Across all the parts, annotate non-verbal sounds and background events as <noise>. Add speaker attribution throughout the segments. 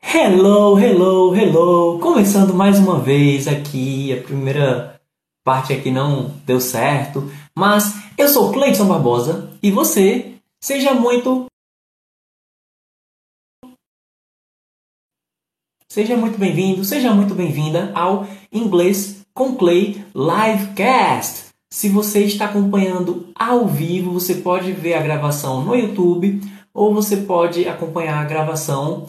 Speaker 1: Hello, hello, hello! Começando mais uma vez aqui, a primeira parte aqui não deu certo, mas eu sou Cleiton Barbosa e você, seja muito. Seja muito bem-vindo, seja muito bem-vinda ao Inglês com Clay Livecast. Se você está acompanhando ao vivo, você pode ver a gravação no YouTube ou você pode acompanhar a gravação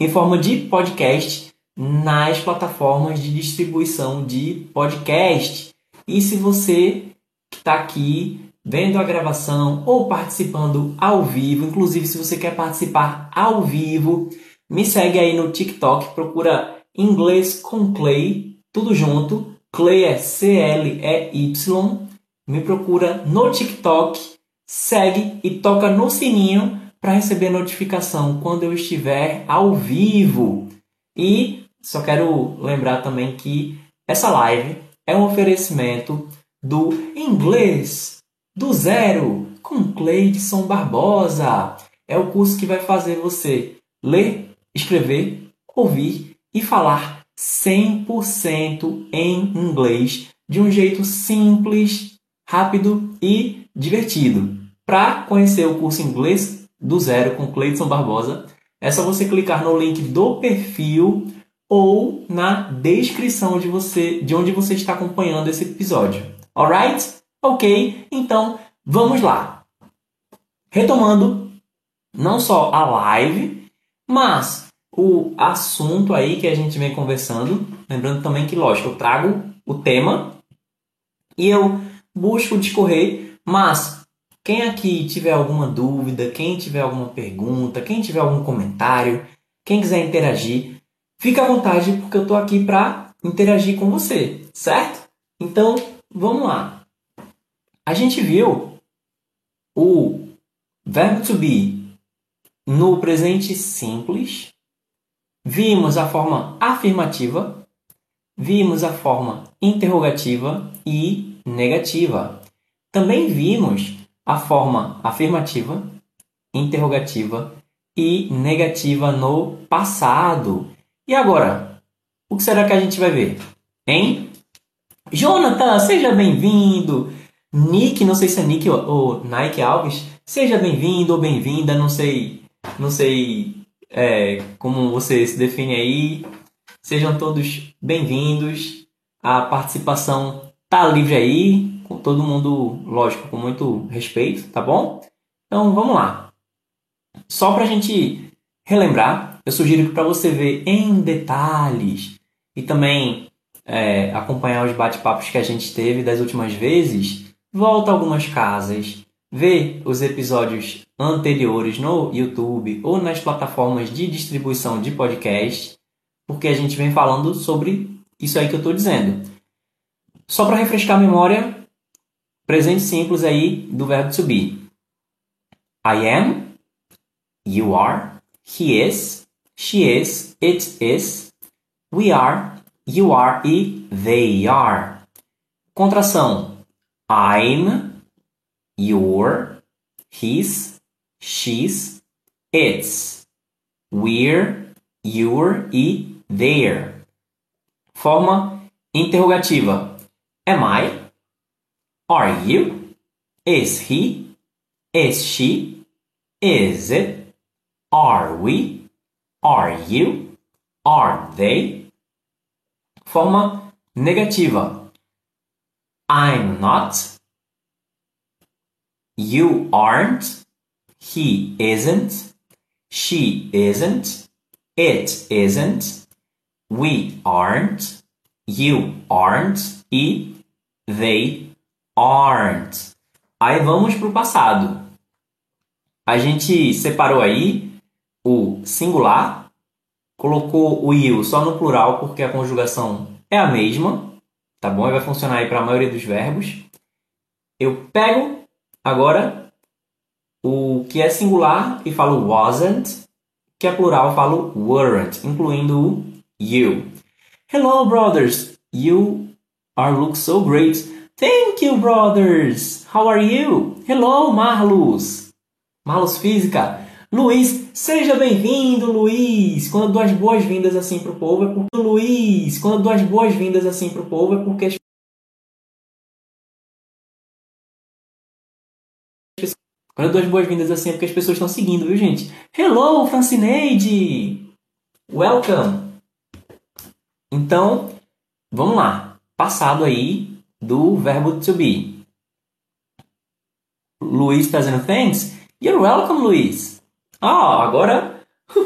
Speaker 1: em forma de podcast nas plataformas de distribuição de podcast. E se você está aqui vendo a gravação ou participando ao vivo, inclusive se você quer participar ao vivo, me segue aí no TikTok, procura Inglês com Clay, tudo junto. Clay é C-L-E-Y. Me procura no TikTok, segue e toca no sininho para receber notificação quando eu estiver ao vivo. E só quero lembrar também que essa live é um oferecimento do Inglês do Zero com Cleidson Barbosa. É o curso que vai fazer você ler, escrever, ouvir e falar 100% em inglês de um jeito simples, rápido e divertido. Para conhecer o curso inglês do zero com Cleiton Barbosa, é só você clicar no link do perfil ou na descrição de você, de onde você está acompanhando esse episódio. Alright? Ok? Então, vamos lá. Retomando não só a live, mas o assunto aí que a gente vem conversando, lembrando também que, lógico, eu trago o tema e eu busco discorrer, mas quem aqui tiver alguma dúvida, quem tiver alguma pergunta, quem tiver algum comentário, quem quiser interagir, fica à vontade porque eu estou aqui para interagir com você, certo? Então, vamos lá. A gente viu o verbo to be no presente simples, vimos a forma afirmativa, vimos a forma interrogativa e negativa. Também vimos a forma afirmativa, interrogativa e negativa no passado. E agora, o que será que a gente vai ver? Hein? Jonathan, seja bem-vindo! Nick, não sei se é Nick ou, Nike Alves, seja bem-vindo ou bem-vinda, não sei, não sei é, como você se define aí. Sejam todos bem-vindos. A participação tá livre aí com todo mundo, lógico, com muito respeito, tá bom? Então vamos lá. Só para a gente relembrar, eu sugiro que para você ver em detalhes e também é, acompanhar os bate-papos que a gente teve das últimas vezes, volta algumas casas, vê os episódios anteriores no YouTube ou nas plataformas de distribuição de podcast, porque a gente vem falando sobre isso aí que eu estou dizendo. Só para refrescar a memória, Presente simples aí do verbo to be. I am, you are, he is, she is, it is, we are, you are e they are. Contração. I'm, you're, his, she's, it's, we're, you're e they're. Forma interrogativa. Am I? Are you? Is he? Is she? Is it? Are we? Are you? Are they? Forma negativa. I'm not. You aren't. He isn't. She isn't. It isn't. We aren't. You aren't. E they aren't. Aí vamos para o passado. A gente separou aí o singular, colocou o you só no plural porque a conjugação é a mesma, tá bom? E vai funcionar aí para a maioria dos verbos. Eu pego agora o que é singular e falo wasn't, que é plural falo weren't, incluindo o you. Hello, brothers. You are look so great. Thank you, brothers! How are you? Hello, Marlos! Marlos Física! Luiz, seja bem-vindo, Luiz. Quando eu dou as boas-vindas assim pro povo é porque Luiz, quando dou as boas-vindas assim pro povo é porque Quando eu dou as boas-vindas assim é porque as pessoas estão seguindo, viu, gente? Hello, Francineide! Welcome! Então, vamos lá. Passado aí do verbo to be. Luiz está dizendo thanks. You're welcome, Luiz. Ah, agora, <laughs>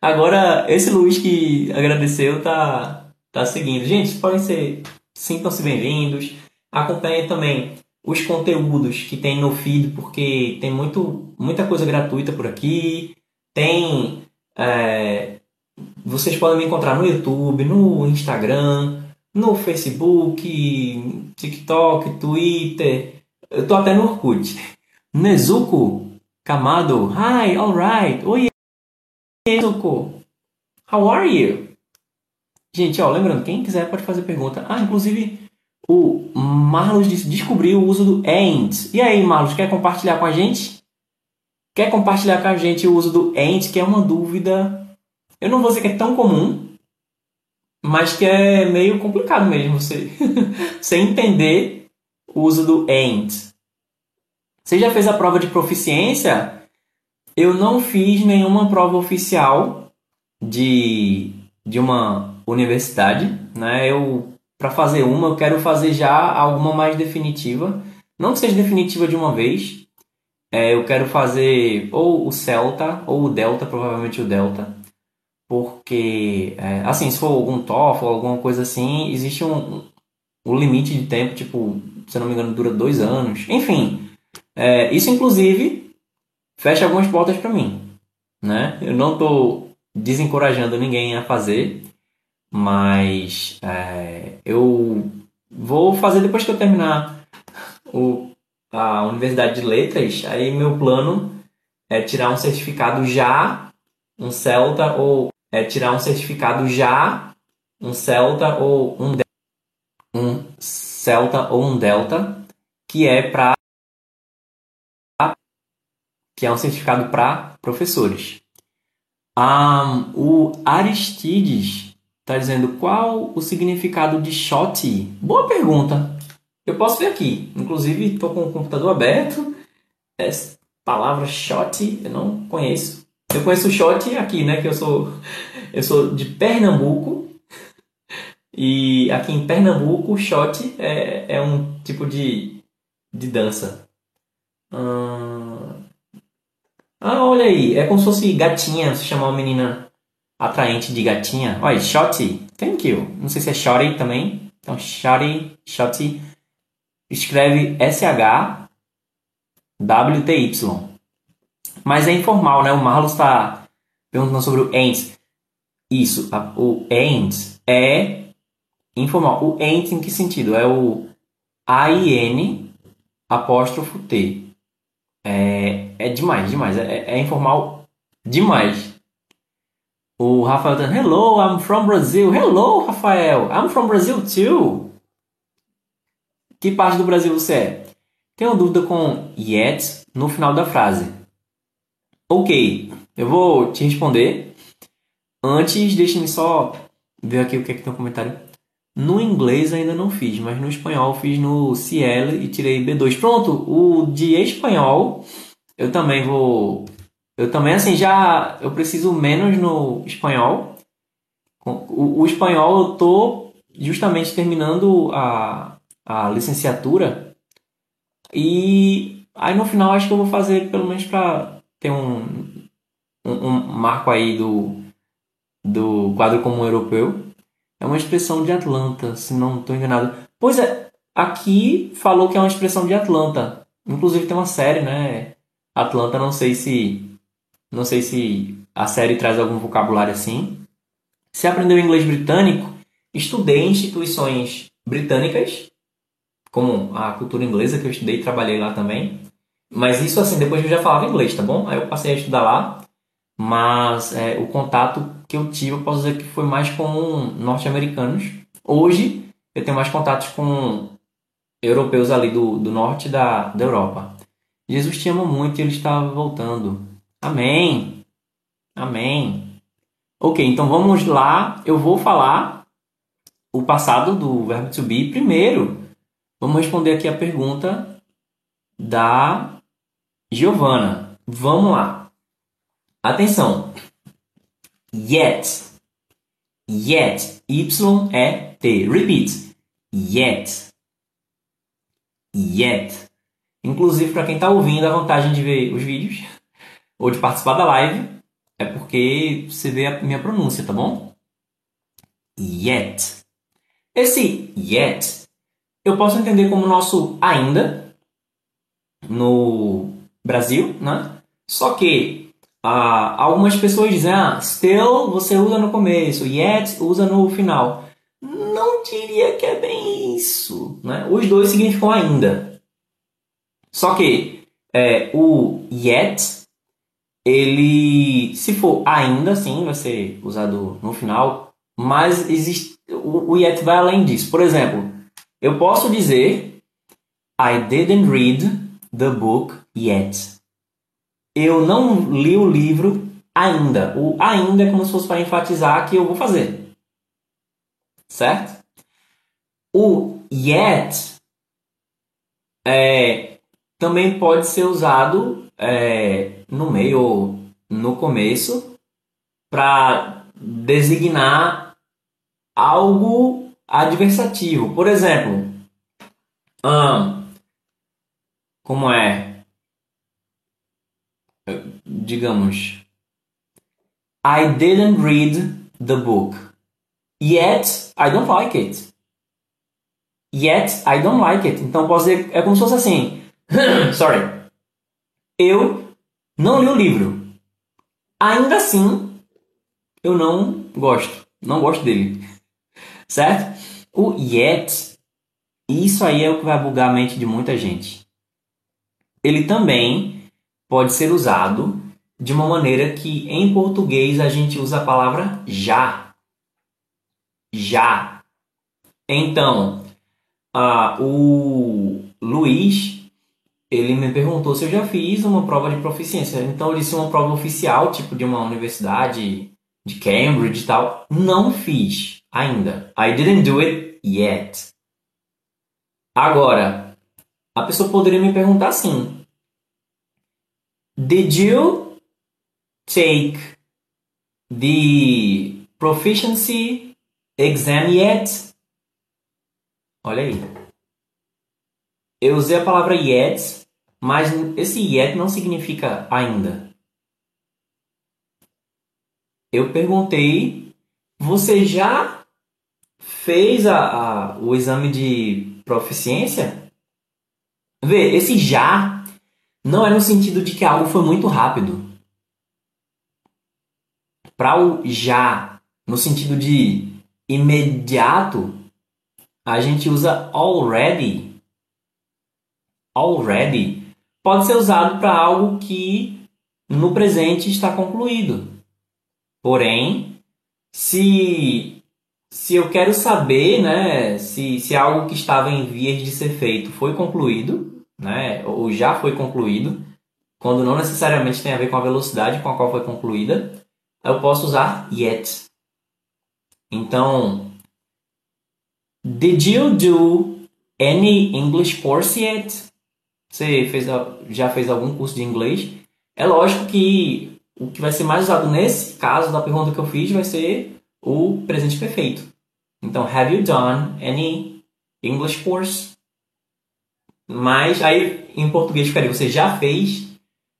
Speaker 1: agora esse Luiz que agradeceu tá, tá seguindo. Gente, podem ser, sintam-se bem-vindos. Acompanhem também os conteúdos que tem no feed, porque tem muito, muita coisa gratuita por aqui. Tem. É, vocês podem me encontrar no YouTube, no Instagram, no Facebook, TikTok, Twitter. Eu tô até no Orkut. Nezuko Kamado. Hi, alright. Oi, Nezuko. How are you? Gente, ó, lembrando, quem quiser pode fazer pergunta. Ah, inclusive, o Marlos descobriu o uso do ain't. E aí, Marlos, quer compartilhar com a gente? Quer compartilhar com a gente o uso do ain't, que é uma dúvida. Eu não vou dizer que é tão comum, mas que é meio complicado mesmo você, <laughs> você entender o uso do ain't. Você já fez a prova de proficiência? Eu não fiz nenhuma prova oficial de, de uma universidade, né? Eu para fazer uma, eu quero fazer já alguma mais definitiva. Não que seja definitiva de uma vez. É, eu quero fazer ou o Celta ou o Delta, provavelmente o Delta. Porque, é, assim, se for algum TOEFL, alguma coisa assim, existe um, um limite de tempo, tipo, se não me engano, dura dois anos. Enfim, é, isso inclusive fecha algumas portas para mim. Né? Eu não estou desencorajando ninguém a fazer, mas é, eu vou fazer depois que eu terminar o, a Universidade de Letras. Aí meu plano é tirar um certificado já, um Celta, ou é tirar um certificado já, um Celta ou um, um Celta ou um Delta, que é para que é um certificado para professores. Um, o Aristides Está dizendo qual o significado de shot? Boa pergunta. Eu posso ver aqui. Inclusive, estou com o computador aberto. Essa palavra shot eu não conheço. Eu conheço o shot aqui, né? Que eu sou, eu sou de Pernambuco. E aqui em Pernambuco, shot é, é um tipo de, de dança. Ah, olha aí. É como se fosse gatinha, se chamar uma menina atraente de gatinha. Olha, Shotty, thank you. Não sei se é Shotty também. Então, Shotty, Shotty. Escreve S-H-W-T-Y. Mas é informal, né? O Marlos está perguntando sobre o ain't. Isso, o ain't é informal. O ain't em que sentido? É o A-I-N apóstrofo T. É, é demais, demais. É, é informal demais. O Rafael tá Hello, I'm from Brazil. Hello, Rafael. I'm from Brazil too. Que parte do Brasil você é? Tenho dúvida com yet no final da frase. Ok, eu vou te responder. Antes, deixe-me só ver aqui o que é que tem no comentário. No inglês ainda não fiz, mas no espanhol fiz no CL e tirei B2. Pronto, o de espanhol eu também vou eu também, assim, já eu preciso menos no espanhol. O, o espanhol eu tô justamente terminando a, a licenciatura. E aí no final acho que eu vou fazer pelo menos para ter um, um, um, marco aí do, do quadro comum europeu. É uma expressão de Atlanta, se não estou enganado. Pois é, aqui falou que é uma expressão de Atlanta. Inclusive tem uma série, né? Atlanta, não sei se não sei se a série traz algum vocabulário assim. Se aprendeu inglês britânico, estudei em instituições britânicas, como a cultura inglesa que eu estudei e trabalhei lá também. Mas isso assim, depois eu já falava inglês, tá bom? Aí eu passei a estudar lá, mas é, o contato que eu tive, eu posso dizer que foi mais com norte-americanos. Hoje eu tenho mais contatos com europeus ali do, do norte da, da Europa. Jesus te ama muito e ele está voltando. Amém. Amém. Ok, então vamos lá. Eu vou falar o passado do verbo to be primeiro. Vamos responder aqui a pergunta da Giovana. Vamos lá. Atenção. Yet. Yet. Y-E-T. Repeat. Yet. Yet. Inclusive, para quem está ouvindo, a vantagem de ver os vídeos <laughs> ou de participar da live é porque você vê a minha pronúncia, tá bom? Yet. Esse yet eu posso entender como nosso ainda no Brasil, né? Só que ah, algumas pessoas dizem, ah, still você usa no começo, yet usa no final. Não diria que é bem isso, né? Os dois significam ainda. Só que é, o yet, ele, se for ainda, sim, vai ser usado no final, mas existe, o, o yet vai além disso. Por exemplo, eu posso dizer I didn't read the book yet. Eu não li o livro ainda. O ainda é como se fosse para enfatizar que eu vou fazer. Certo? O yet é, também pode ser usado é, no meio ou no começo para designar algo adversativo. Por exemplo, um, como é? Digamos, I didn't read the book. Yet I don't like it. Yet I don't like it. Então posso dizer, é como se fosse assim. <coughs> Sorry. Eu não li o livro. Ainda assim, eu não gosto. Não gosto dele. <laughs> Certo? O yet, isso aí é o que vai bugar a mente de muita gente. Ele também pode ser usado de uma maneira que em português a gente usa a palavra já. Já. Então, uh, o Luiz, ele me perguntou se eu já fiz uma prova de proficiência. Então, eu disse uma prova oficial, tipo de uma universidade de Cambridge e tal. Não fiz ainda. I didn't do it yet. Agora, a pessoa poderia me perguntar assim: Did you take the proficiency exam yet? Olha aí. Eu usei a palavra yet, mas esse yet não significa ainda. Eu perguntei, você já fez a, a, o exame de proficiência, vê, esse já não é no sentido de que algo foi muito rápido. Para o já, no sentido de imediato, a gente usa already. Already pode ser usado para algo que no presente está concluído. Porém, se se eu quero saber, né, se, se algo que estava em vias de ser feito foi concluído, né, ou já foi concluído, quando não necessariamente tem a ver com a velocidade com a qual foi concluída, eu posso usar yet. Então, did you do any English course yet? Você fez, já fez algum curso de inglês? É lógico que o que vai ser mais usado nesse caso da pergunta que eu fiz vai ser o presente perfeito. Então, have you done any English course? Mas aí em português ficaria, você já fez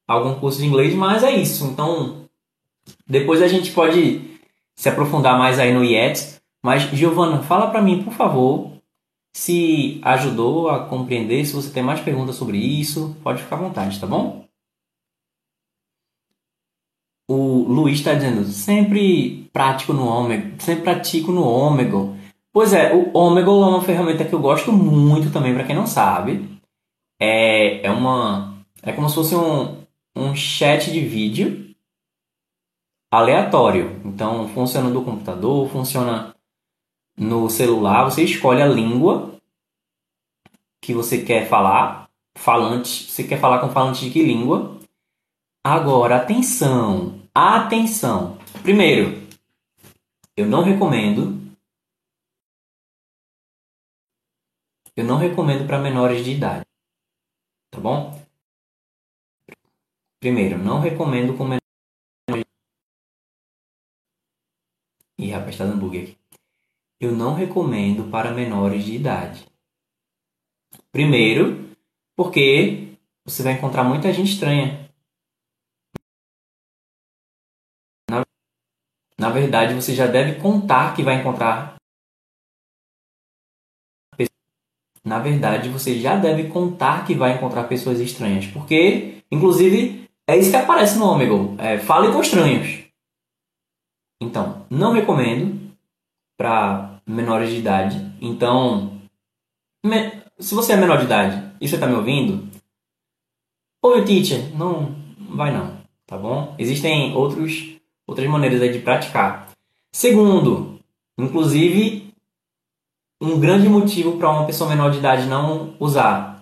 Speaker 1: algum curso de inglês, mas é isso. Então, depois a gente pode se aprofundar mais aí no yet. Mas, Giovana, fala para mim, por favor, se ajudou a compreender, se você tem mais perguntas sobre isso, pode ficar à vontade, tá bom? O Luiz está dizendo, sempre prático no Omegle, sempre pratico no Omegle. Pois é, o Omegle é uma ferramenta que eu gosto muito também, para quem não sabe. É, é uma. É como se fosse um, um chat de vídeo aleatório. Então funciona no computador, funciona no celular. Você escolhe a língua que você quer falar. Falante, você quer falar com falante de que língua? Agora, atenção, atenção. Primeiro, eu não recomendo. Eu não recomendo para menores de idade. Tá bom? Primeiro, não recomendo com menores Ih, rapaz, tá dando bug aqui. Eu não recomendo para menores de idade. Primeiro, porque você vai encontrar muita gente estranha. Na, na verdade, você já deve contar que vai encontrar. Na verdade, você já deve contar que vai encontrar pessoas estranhas. Porque, inclusive, é isso que aparece no Omegle. É, fale com estranhos. Então, não recomendo para menores de idade. Então, me, se você é menor de idade e você está me ouvindo, ouve teacher, não vai não, tá bom? Existem outros, outras maneiras aí de praticar. Segundo, inclusive, um grande motivo para uma pessoa menor de idade não usar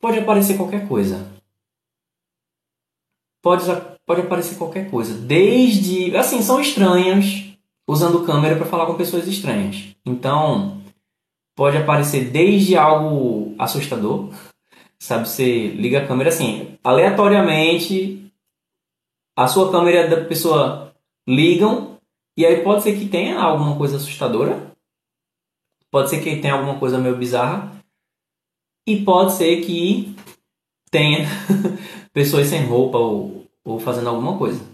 Speaker 1: pode aparecer qualquer coisa. Pode, pode aparecer qualquer coisa. Desde. Assim, são estranhos usando câmera para falar com pessoas estranhas. Então, pode aparecer desde algo assustador, sabe? Você liga a câmera assim, aleatoriamente, a sua câmera da pessoa ligam, e aí pode ser que tenha alguma coisa assustadora, pode ser que tenha alguma coisa meio bizarra, e pode ser que tenha <laughs> pessoas sem roupa ou, ou fazendo alguma coisa.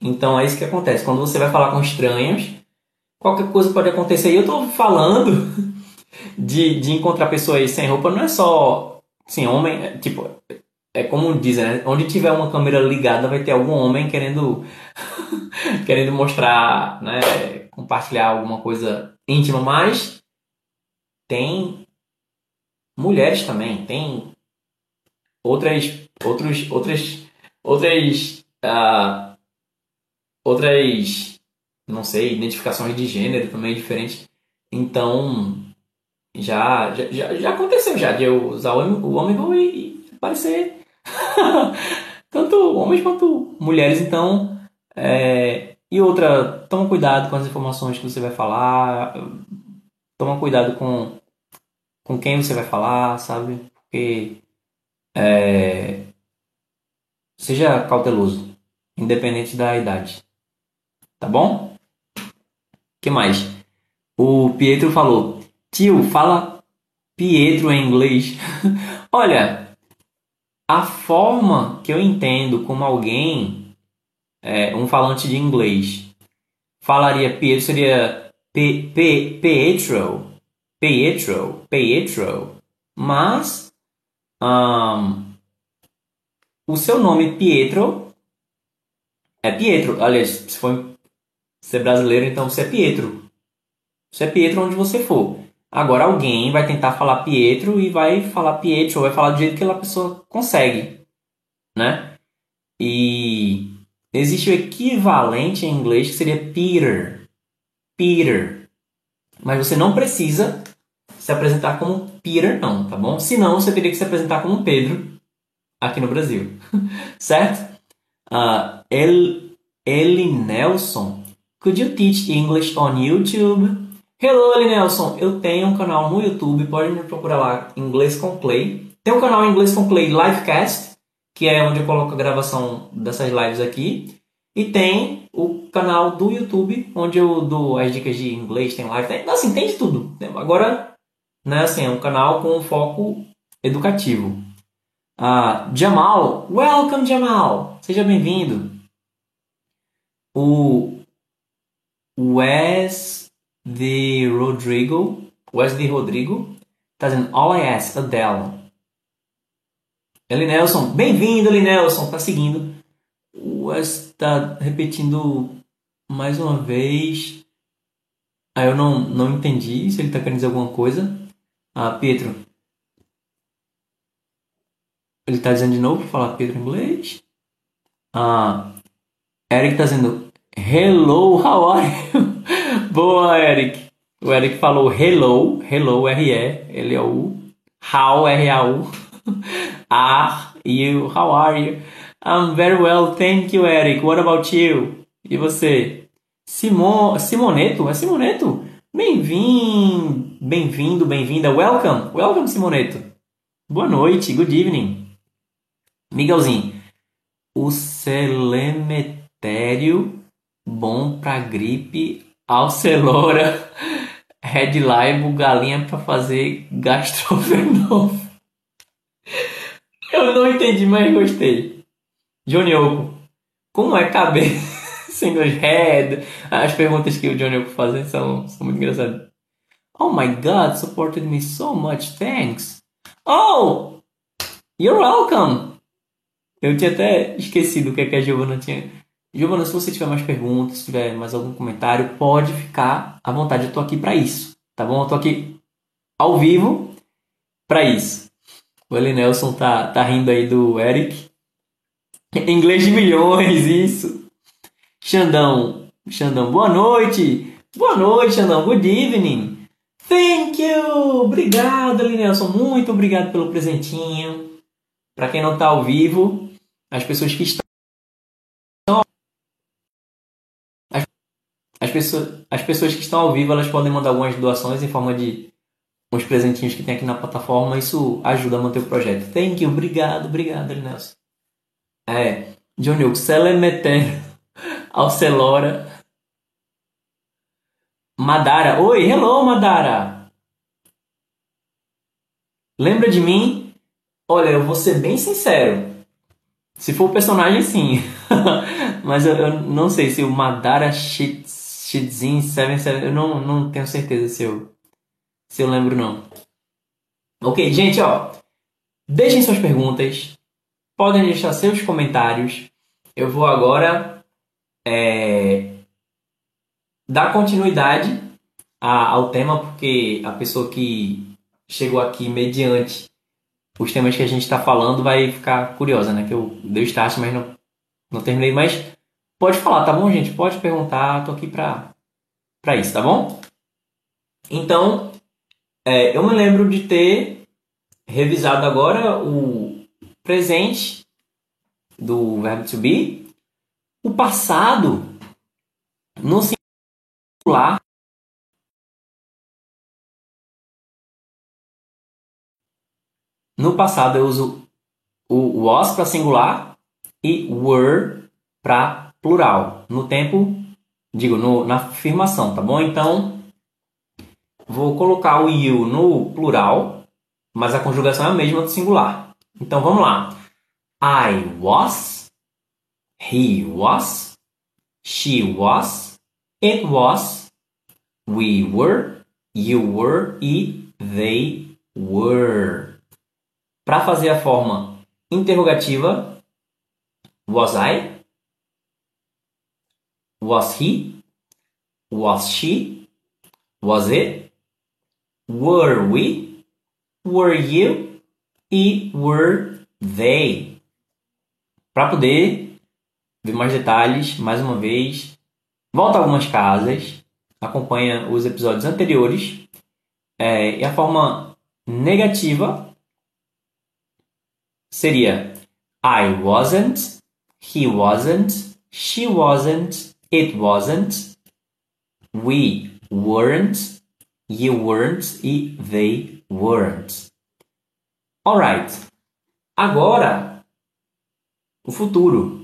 Speaker 1: Então é isso que acontece. Quando você vai falar com estranhos, qualquer coisa pode acontecer. E eu estou falando <laughs> de, de encontrar pessoas sem roupa, não é só assim, homem, é, tipo, é como dizem, né? Onde tiver uma câmera ligada vai ter algum homem querendo <laughs> querendo mostrar, né, compartilhar alguma coisa íntima, mas tem mulheres também, tem outras outros outras outras uh, outras não sei, identificações de gênero também diferentes. Então, já, já, já aconteceu já de eu usar o Omegle e, e parecer <laughs> tanto homens quanto mulheres. Então, é, e outra, toma cuidado com as informações que você vai falar, toma cuidado com, com quem você vai falar, sabe? Porque é, seja cauteloso, independente da idade. Tá bom? que mais? O Pietro falou: Tio, fala Pietro em inglês. <laughs> Olha, a forma que eu entendo como alguém, é, um falante de inglês, falaria Pietro seria Pietro, Pietro, Pietro. Mas um, o seu nome Pietro é Pietro. Aliás, se for ser brasileiro, então você é Pietro. Você é Pietro onde você for. Agora alguém vai tentar falar Pietro e vai falar Pietro, ou vai falar do jeito que a pessoa consegue, né? E existe o equivalente em inglês que seria Peter. Peter. Mas você não precisa se apresentar como Peter, não, tá bom? Senão você teria que se apresentar como Pedro aqui no Brasil, <laughs> certo? Uh, El, Eli Nelson Could you teach English on YouTube? Hello, Ali Nelson. Eu tenho um canal no YouTube, pode me procurar lá, Inglês com Clay. Tem um canal Inglês com Clay Livecast, que é onde eu coloco a gravação dessas lives aqui. E tem o canal do YouTube, onde eu dou as dicas de inglês, tem live, tem, assim, tem de tudo. Agora, né, assim, é um canal com foco educativo. Uh, Jamal, welcome Jamal, seja bem-vindo. O Wes de Rodrigo. Wes de Rodrigo. Tá dizendo All I Ask, Adele. Eli Nelson, bem-vindo, Eli Nelson, tá seguindo. O Wes tá repetindo mais uma vez. Aí eu não, não entendi se ele tá querendo dizer alguma coisa. Ah, Pedro. Ele tá dizendo de novo, falar Pedro em inglês. Ah, Eric tá dizendo Hello, how are you? <laughs> Boa, Eric. O Eric falou hello, hello, R-E, L-O-U, how, R-A-U. <laughs> are you? How are you? I'm very well, thank you, Eric. What about you? E você? Simon, Simoneto? É Simoneto? Bem-vindo, bem-vindo, bem-vinda. Welcome, welcome, Simoneto. Boa noite, good evening. Miguelzinho, o celemetério bom pra gripe, alcelora, <laughs> red live, galinha pra fazer gastrovenose. <laughs> Eu não entendi, mas gostei. Johnny Oco, como é caber <laughs> single head? As perguntas que o Johnny Oco faz são, são muito engraçadas. Oh my god, supported me so much, thanks. Oh, you're welcome. Eu tinha até esquecido o que, é que a Giovana tinha. Giovana, se você tiver mais perguntas, se tiver mais algum comentário, pode ficar à vontade. Eu tô aqui para isso, tá bom? Eu tô aqui ao vivo para isso. O Eli Nelson tá, tá rindo aí do Eric. Inglês de milhões, isso. Xandão, Xandão, boa noite. Boa noite, Xandão. Good evening. Thank you. Obrigado, Eli Nelson. Muito obrigado pelo presentinho. Para quem não tá ao vivo, as pessoas que estão as, as, pessoas, as pessoas que estão ao vivo, elas podem mandar algumas doações em forma de uns presentinhos que tem aqui na plataforma, isso ajuda a manter o projeto. Thank you, obrigado, obrigado, Nelson. É, Johnny Oak, Celemeter, Alcelora, Madara. Oi, hello, Madara. Lembra de mim? Olha, eu vou ser bem sincero. Se for o personagem, sim. <laughs> Mas eu, eu, não sei se o Madara Shizin 77, eu não, não tenho certeza se eu se eu lembro não. Ok, gente, ó. Deixem suas perguntas. Podem deixar seus comentários. Eu vou agora é, dar continuidade a, ao tema, porque a pessoa que chegou aqui mediante os temas que a gente está falando vai ficar curiosa, né? Que eu dei start, mas não, não terminei. Mas pode falar, tá bom, gente? Pode perguntar, tô aqui pra, pra isso, tá bom? Então, é, eu me lembro de ter revisado agora o presente do verbo to be, o passado no singular. No passado eu uso o was para singular e were para plural. No tempo, digo, no, na afirmação, tá bom? Então, Vou colocar o you no plural, mas a conjugação é a mesma do singular. Então vamos lá. I was, he was, she was, it was, we were, you were e they were. Para fazer a forma interrogativa, was I, was he, was she, was it, Were we? Were you? E were they? Para poder ver mais detalhes, mais uma vez, volta algumas casas, acompanha os episódios anteriores. É, e a forma negativa seria I wasn't, he wasn't, she wasn't, it wasn't, we weren't, You weren't e they weren't. Alright. Agora, o futuro.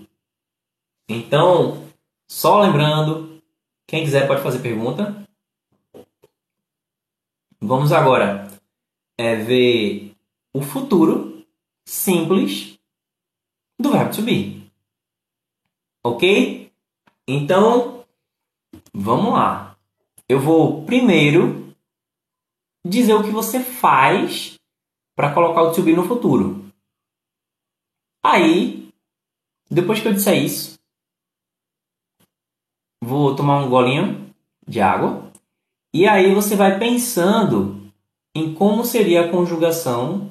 Speaker 1: Então, só lembrando, quem quiser pode fazer pergunta. Vamos agora é, ver o futuro simples do verbo to be. Ok? Então, vamos lá. Eu vou primeiro dizer o que você faz para colocar o to be no futuro. Aí, depois que eu disser isso, vou tomar um golinho de água. E aí você vai pensando em como seria a conjugação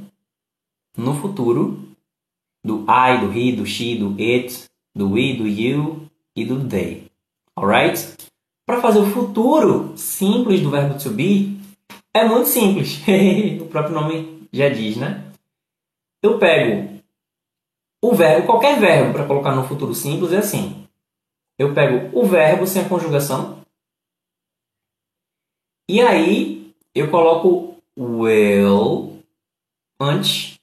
Speaker 1: no futuro do I, do he, do she, do it, do we, do you e do they. Alright? Para fazer o futuro simples do verbo to be, é muito simples. <laughs> o próprio nome já diz, né? eu pego o verbo, qualquer verbo para colocar no futuro simples é assim. Eu pego o verbo sem a conjugação. E aí eu coloco will antes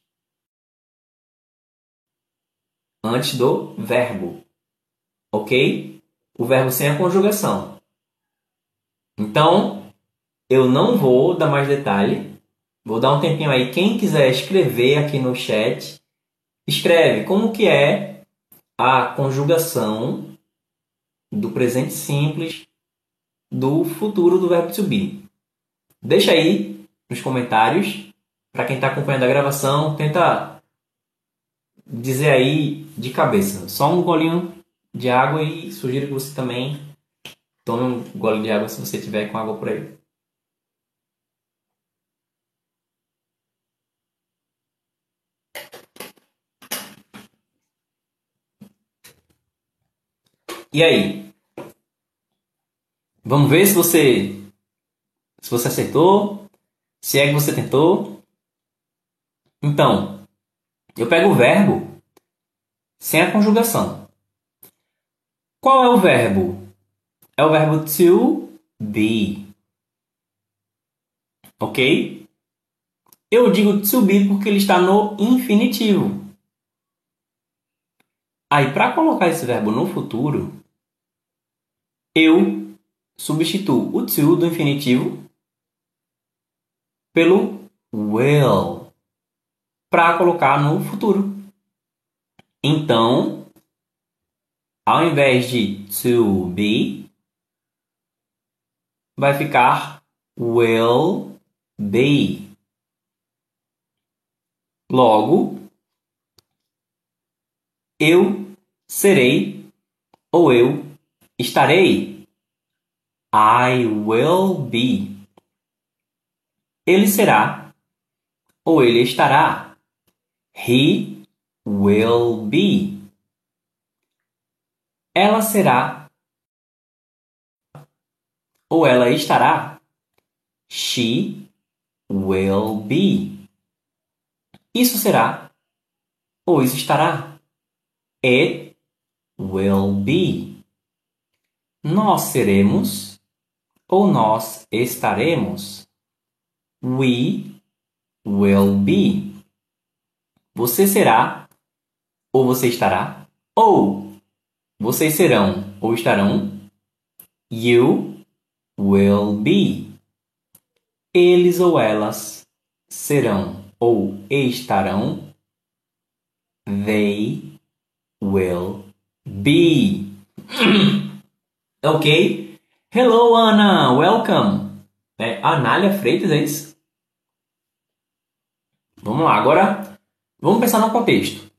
Speaker 1: antes do verbo. OK? O verbo sem a conjugação. Então, eu não vou dar mais detalhe. Vou dar um tempinho aí. Quem quiser escrever aqui no chat, escreve como que é a conjugação do presente simples do futuro do verbo to be. Deixa aí nos comentários. Para quem está acompanhando a gravação, tenta dizer aí de cabeça. Só um golinho de água e sugiro que você também tome um gole de água se você tiver com água por aí. E aí? Vamos ver se você se você acertou, se é que você tentou. Então, eu pego o verbo sem a conjugação. Qual é o verbo? É o verbo to be. Ok? Eu digo to be porque ele está no infinitivo. Aí, para colocar esse verbo no futuro, eu substituo o to do infinitivo pelo will para colocar no futuro. Então, ao invés de to be, vai ficar will be. Logo, eu serei ou eu estarei. I will be. Ele será ou ele estará. He will be. Ela será ou ela estará. She will be. Isso será ou isso estará. It will be. Nós seremos ou nós estaremos. We will be. Você será ou você estará, ou vocês serão ou estarão. You will be. Eles ou elas serão ou estarão. They will be. <clears throat> ok? Hello, Ana. Welcome. É Anália Freitas, é isso? Vamos lá, agora vamos pensar no contexto.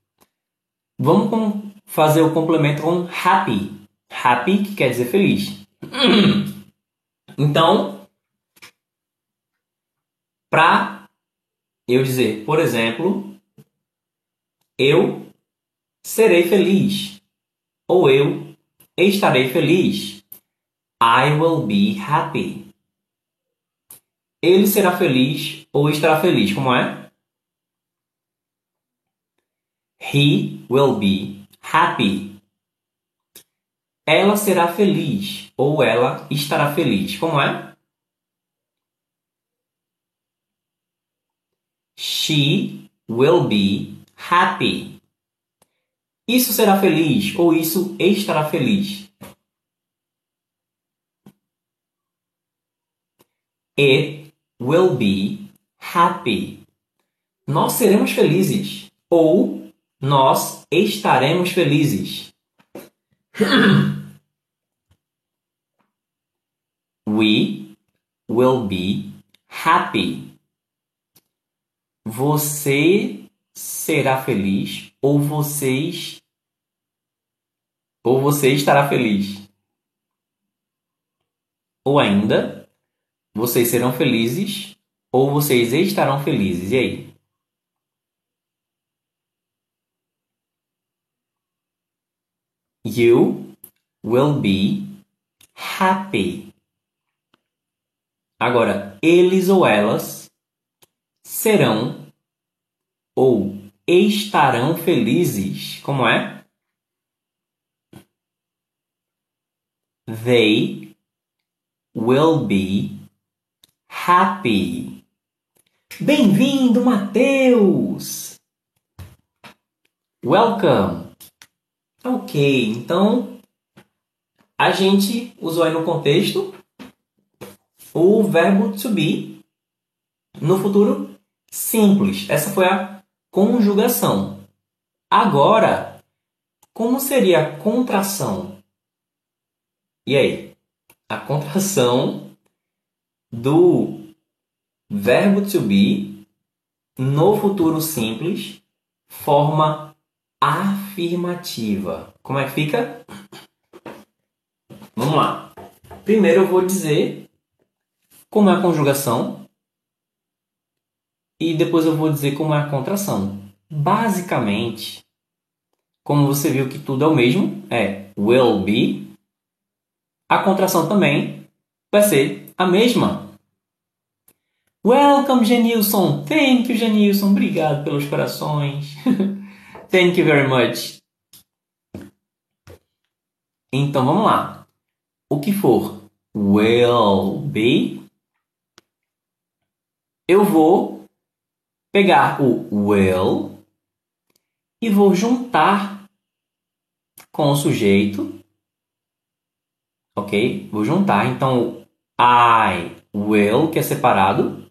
Speaker 1: Vamos com, fazer o complemento com happy. Happy, que quer dizer feliz. Então, para eu dizer, por exemplo, eu serei feliz. Ou eu estarei feliz. I will be happy. Ele será feliz ou estará feliz, como é? He will be happy. Ela será feliz ou ela estará feliz. Como é? She will be happy. Isso será feliz ou isso estará feliz. It will be happy. Nós seremos felizes ou nós estaremos felizes. <clears throat> We will be happy. Você será feliz ou vocês ou você estará feliz. Ou ainda, vocês serão felizes ou vocês estarão felizes. E aí? You will be happy. Agora, eles ou elas serão ou estarão felizes. Como é? They will be happy. Bem-vindo, Mateus! Welcome! Ok, então a gente usou aí no contexto o verbo to be no futuro simples. Essa foi a conjugação. Agora, como seria a contração? E aí? A contração do verbo to be no futuro simples, forma afirmativa. Como é que fica? Vamos lá. Primeiro eu vou dizer como é a conjugação e depois eu vou dizer como é a contração. Basicamente, como você viu que tudo é o mesmo, é will be. A contração também vai ser a mesma. Welcome, Genilson. Thank you, Genilson. Obrigado pelos corações. <laughs> Thank you very much. Então vamos lá. O que for will be, eu vou pegar o will e vou juntar com o sujeito. Ok? Vou juntar. Então, I will, que é separado,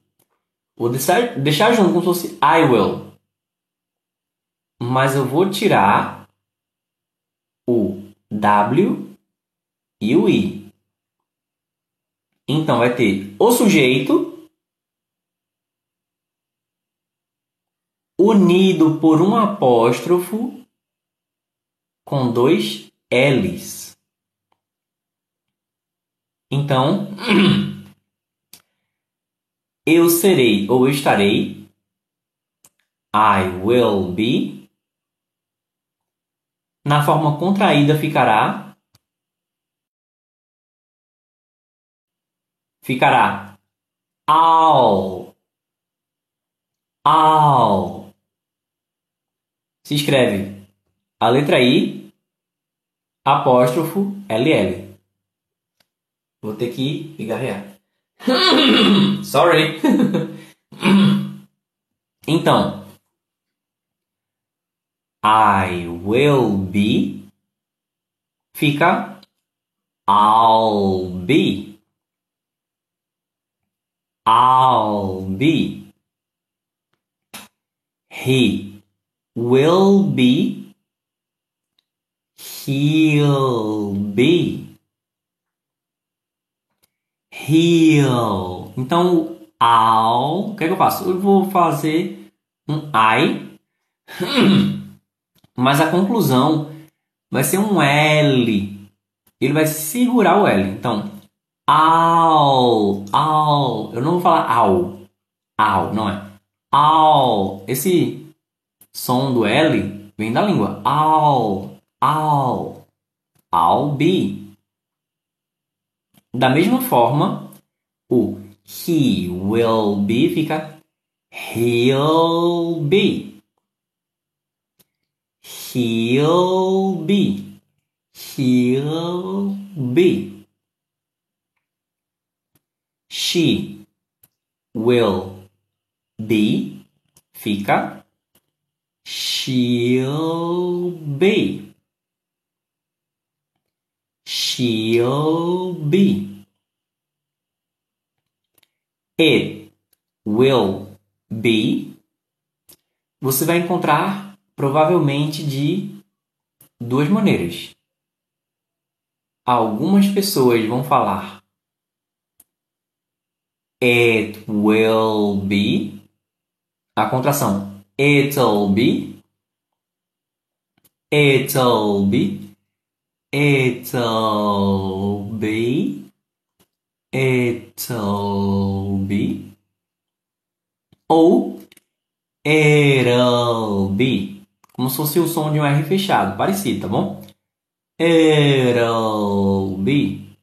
Speaker 1: Vou deixar, deixar junto como se fosse I will. Mas eu vou tirar o W e o I. Então vai ter o sujeito unido por um apóstrofo com dois L's. Então, <clears throat> Eu serei ou estarei. I will be. Na forma contraída ficará. Ficará. I'll. I'll. Se escreve a letra I, apóstrofo LL. Vou ter que pigarrear. <laughs> Sorry. <laughs> então, I will be fica I'll be. I'll be. He will be. He'll be heal. Então, ao, o que, é que eu faço? Eu vou fazer um I, mas a conclusão vai ser um L. Ele vai segurar o L. Então, ao, ao. Eu não vou falar ao, ao, não é? Ao. Esse som do L vem da língua. Ao, ao, ao be. Da mesma forma, o he will be fica he'll be. He'll be. He'll be. She will be fica she'll be. She'll be. It will be. Você vai encontrar provavelmente de duas maneiras. Algumas pessoas vão falar It will be. A contração It'll be. It'll be. It'll be. It'll be. Ou it'll be. Como se fosse o som de um R fechado. Parecido, tá bom? It'll be.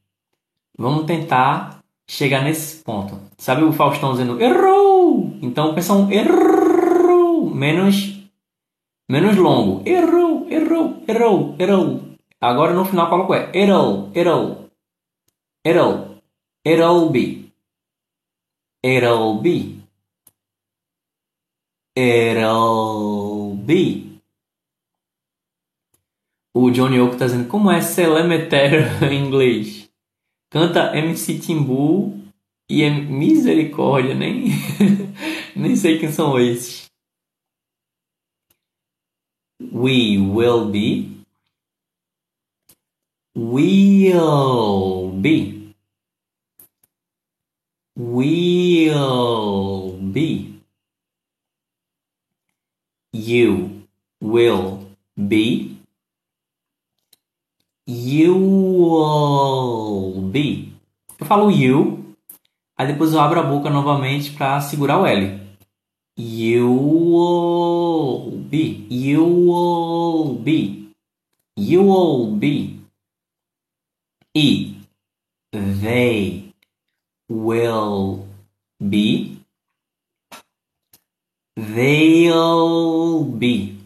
Speaker 1: Vamos tentar chegar nesse ponto. Sabe o Faustão dizendo errou? Então pensa um errou menos Menos longo. Errou, errou, errou, errou. Agora no final coloco é. Errou, errou. Errou. Errou be. Errou be. Errou be. O Johnny Oak tá dizendo como é celemetério <laughs> em inglês. Canta MC Timbu e é misericórdia, nem, <laughs> nem sei quem são esses. We will be. Will be. Will be. You will be. You will be. Eu falo you, aí depois eu abro a boca novamente para segurar o L. You will be. You will be. You will be. E they will be. They'll be.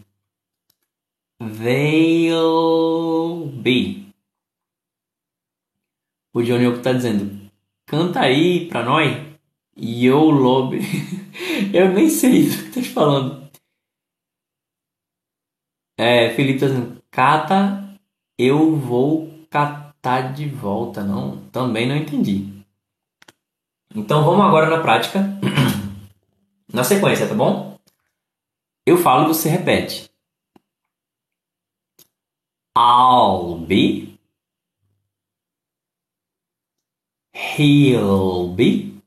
Speaker 1: They'll be. O Johnny Oco tá dizendo: canta aí pra nós. Yo Lobby. <laughs> Eu nem sei o que tá falando. É, Felipe tá dizendo: cata, eu vou catar de volta. Não, também não entendi. Então vamos agora na prática. <clears throat> na sequência, tá bom? Eu falo e você repete. I'll be. He'll be.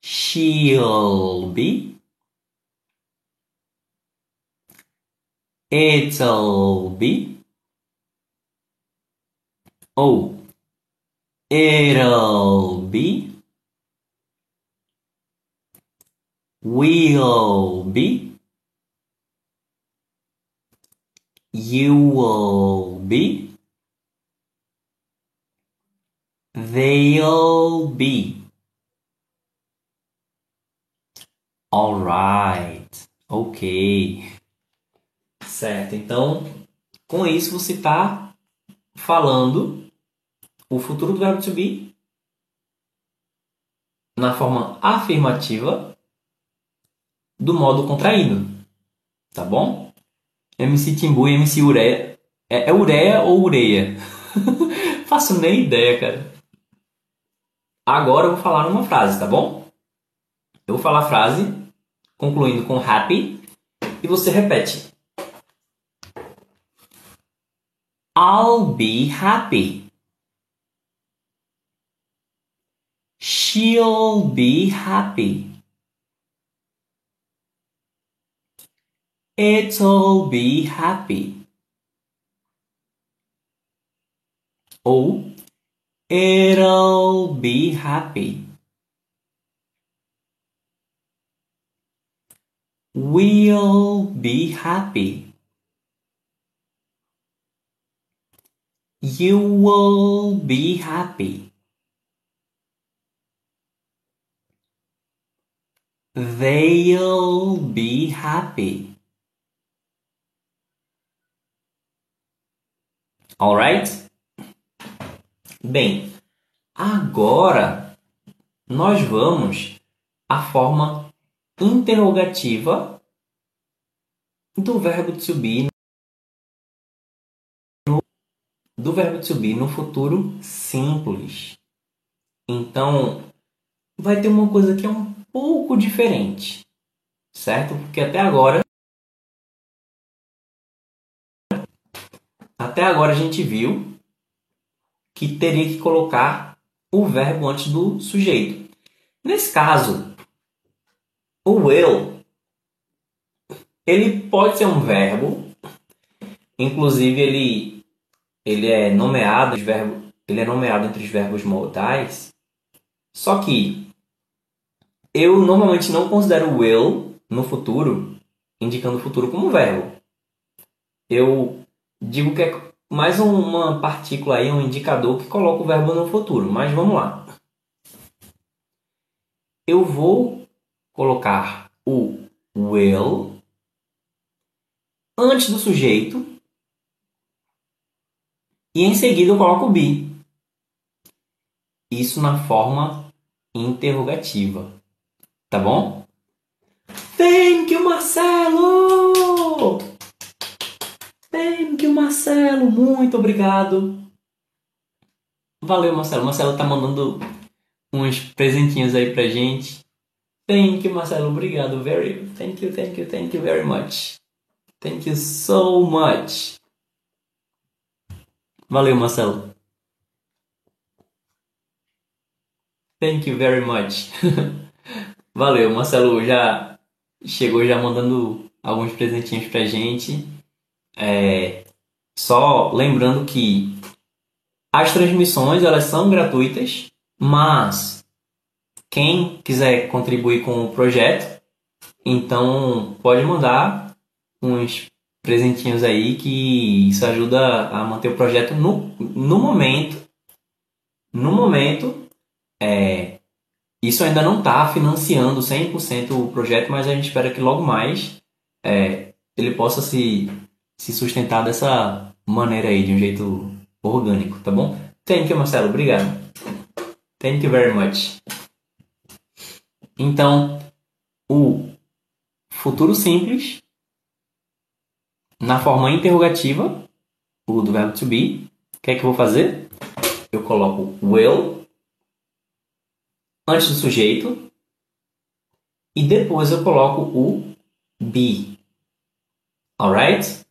Speaker 1: She'll be. It'll be. Oh, it'll be. We'll be. You will be. They'll be. Alright. Ok. Certo. Então, com isso você está falando o futuro do verbo to be na forma afirmativa do modo contraído. Tá bom? MC Timbu e MC Ureia. É, é Ureia ou Ureia? <laughs> Faço nem ideia, cara. Agora eu vou falar uma frase, tá bom? Eu vou falar a frase, concluindo com happy, e você repete. I'll be happy. She'll be happy. It'll be happy. Oh, it'll be happy. We'll be happy. You will be happy. They'll be happy. Alright? Bem, agora nós vamos à forma interrogativa do verbo to be no, do verbo to be no futuro simples. Então, vai ter uma coisa que é um pouco diferente, certo? Porque até agora Até agora a gente viu que teria que colocar o verbo antes do sujeito. Nesse caso, o will ele pode ser um verbo, inclusive ele ele é nomeado verbo, ele é nomeado entre os verbos modais. Só que eu normalmente não considero will no futuro, indicando o futuro como verbo. Eu digo que é mais uma partícula aí, um indicador que coloca o verbo no futuro. Mas vamos lá. Eu vou colocar o will antes do sujeito e em seguida eu coloco be. Isso na forma interrogativa. Tá bom? Thank you, Marcelo! Thank you, Marcelo! Muito obrigado! Valeu, Marcelo. Marcelo tá mandando uns presentinhos aí pra gente. Thank you, Marcelo. Obrigado. Very, thank you, thank you, thank you very much. Thank you so much. Valeu, Marcelo. Thank you very much. <laughs> Valeu, Marcelo já chegou já mandando alguns presentinhos pra gente. É, só lembrando que as transmissões elas são gratuitas, mas quem quiser contribuir com o projeto, então pode mandar uns presentinhos aí que isso ajuda a manter o projeto no, no momento. No momento, é, isso ainda não está financiando 100% o projeto, mas a gente espera que logo mais é, ele possa se, se sustentar dessa maneira aí, de um jeito orgânico, tá bom? Thank you, Marcelo. Obrigado. Thank you very much. Então, o futuro simples na forma interrogativa, o do verbo to be, o que é que eu vou fazer? Eu coloco will antes do sujeito e depois eu coloco o be. Alright?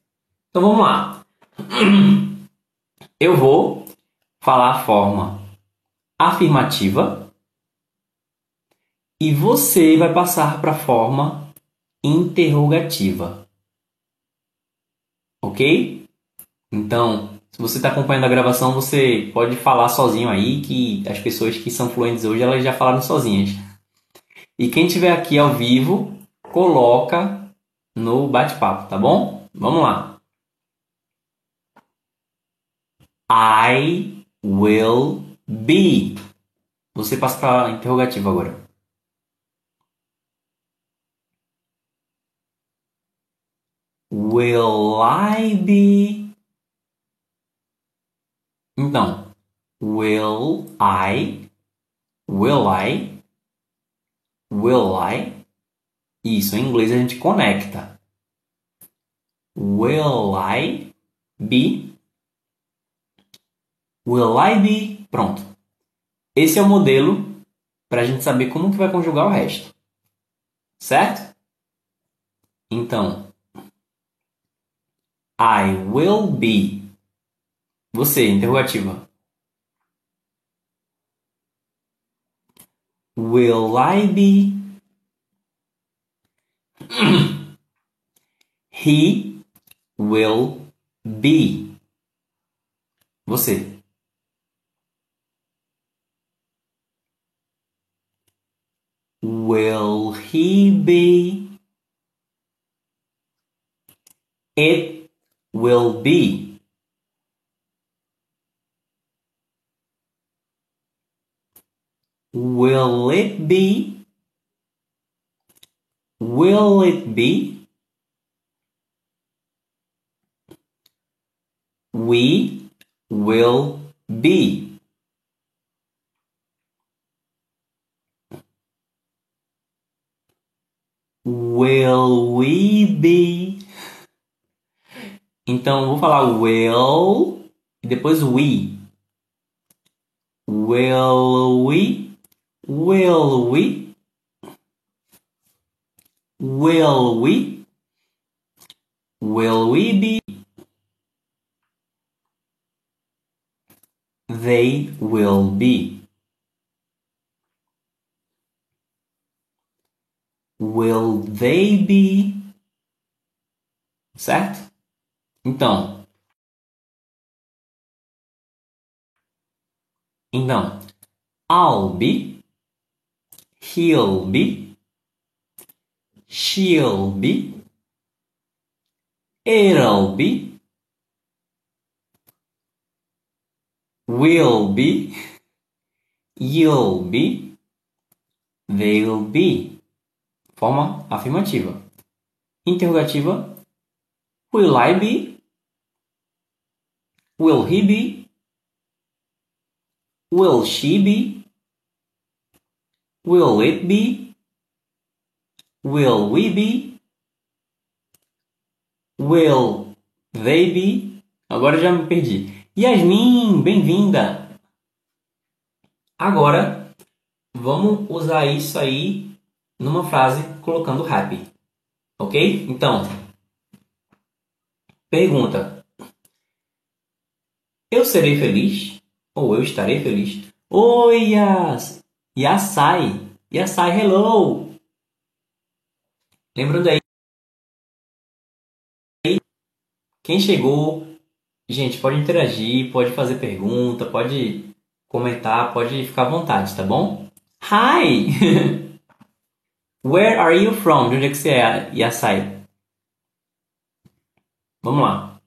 Speaker 1: Então vamos lá. <clears throat> Eu vou falar a forma afirmativa e você vai passar para a forma interrogativa ok? Então, se você está acompanhando a gravação, você pode falar sozinho aí, que as pessoas que são fluentes hoje, elas já falaram sozinhas. E quem estiver aqui ao vivo, coloca no bate-papo, tá bom? Vamos lá. I will be. Você passa para a interrogativa agora. Will I be? Então, will I? Will I? Will I? Isso, em inglês a gente conecta. Will I be? Will I be? Pronto. Esse é o modelo para a gente saber como que vai conjugar o resto. Certo? Então, I will be. Você, interrogativa. Will I be? <clears throat> He will be. Você. Will he be? It will be. Will it be? Will it be? We will be. Will we be? Então, vou falar will e depois we. Will we? Will we? Will we? Will we be? They will be. Will they be? Certo? Então, então, I'll be, he'll be, she'll be, it'll be, will be, you'll be, they'll be. Forma afirmativa. interrogativa. Will I be? Will he be? Will she be? Will it be? Will we be? Will they be? Agora já me perdi. Yasmin, bem-vinda! Agora, vamos usar isso aí numa frase colocando happy. Ok? Então, pergunta: Eu serei feliz? Ou eu estarei feliz? Oi, Yas! Yasai! Yasai, hello! Lembrando aí. Quem chegou, gente, pode interagir, pode fazer pergunta, pode comentar, pode ficar à vontade, tá bom? Hi! <laughs> Where are you from? De onde é que você é, Yasai? Vamos lá.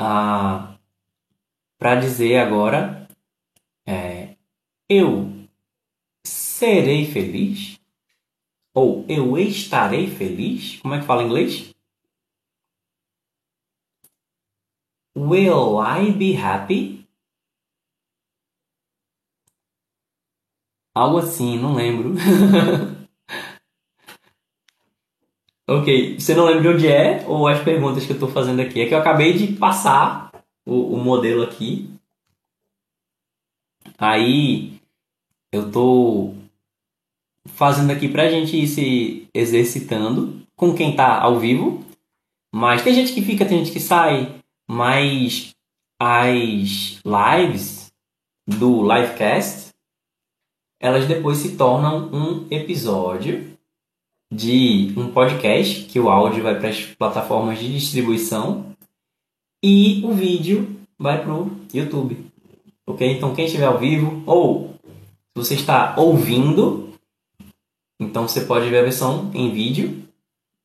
Speaker 1: Ah, para dizer agora, é, eu serei feliz? Ou eu estarei feliz? Como é que fala em inglês? Will I be happy? Algo assim, não lembro. <laughs> ok, você não lembra de onde é ou as perguntas que eu estou fazendo aqui? É que eu acabei de passar o, o modelo aqui. Aí eu estou fazendo aqui para a gente ir se exercitando com quem está ao vivo. Mas tem gente que fica, tem gente que sai mas as lives do livecast elas depois se tornam um episódio de um podcast que o áudio vai para as plataformas de distribuição e o vídeo vai para o YouTube. Ok? Então quem estiver ao vivo ou se você está ouvindo, então você pode ver a versão em vídeo,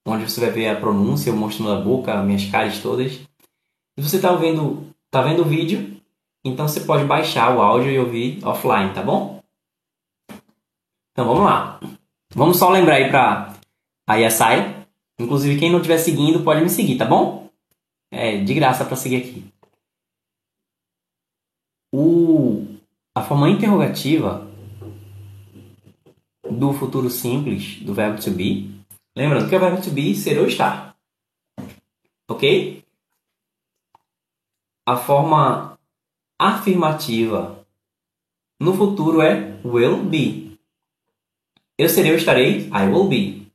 Speaker 1: onde você vai ver a pronúncia, eu mostrando a boca, minhas caras todas. Se você está vendo, tá vendo o vídeo, então você pode baixar o áudio e ouvir offline, tá bom? Então vamos lá. Vamos só lembrar aí para a Yasai. Inclusive, quem não estiver seguindo pode me seguir, tá bom? É de graça para seguir aqui. O, a forma interrogativa do futuro simples do verbo to be. Lembrando que o verbo to be ser ou estar. Ok? a forma afirmativa no futuro é will be. Eu serei ou estarei, I will be.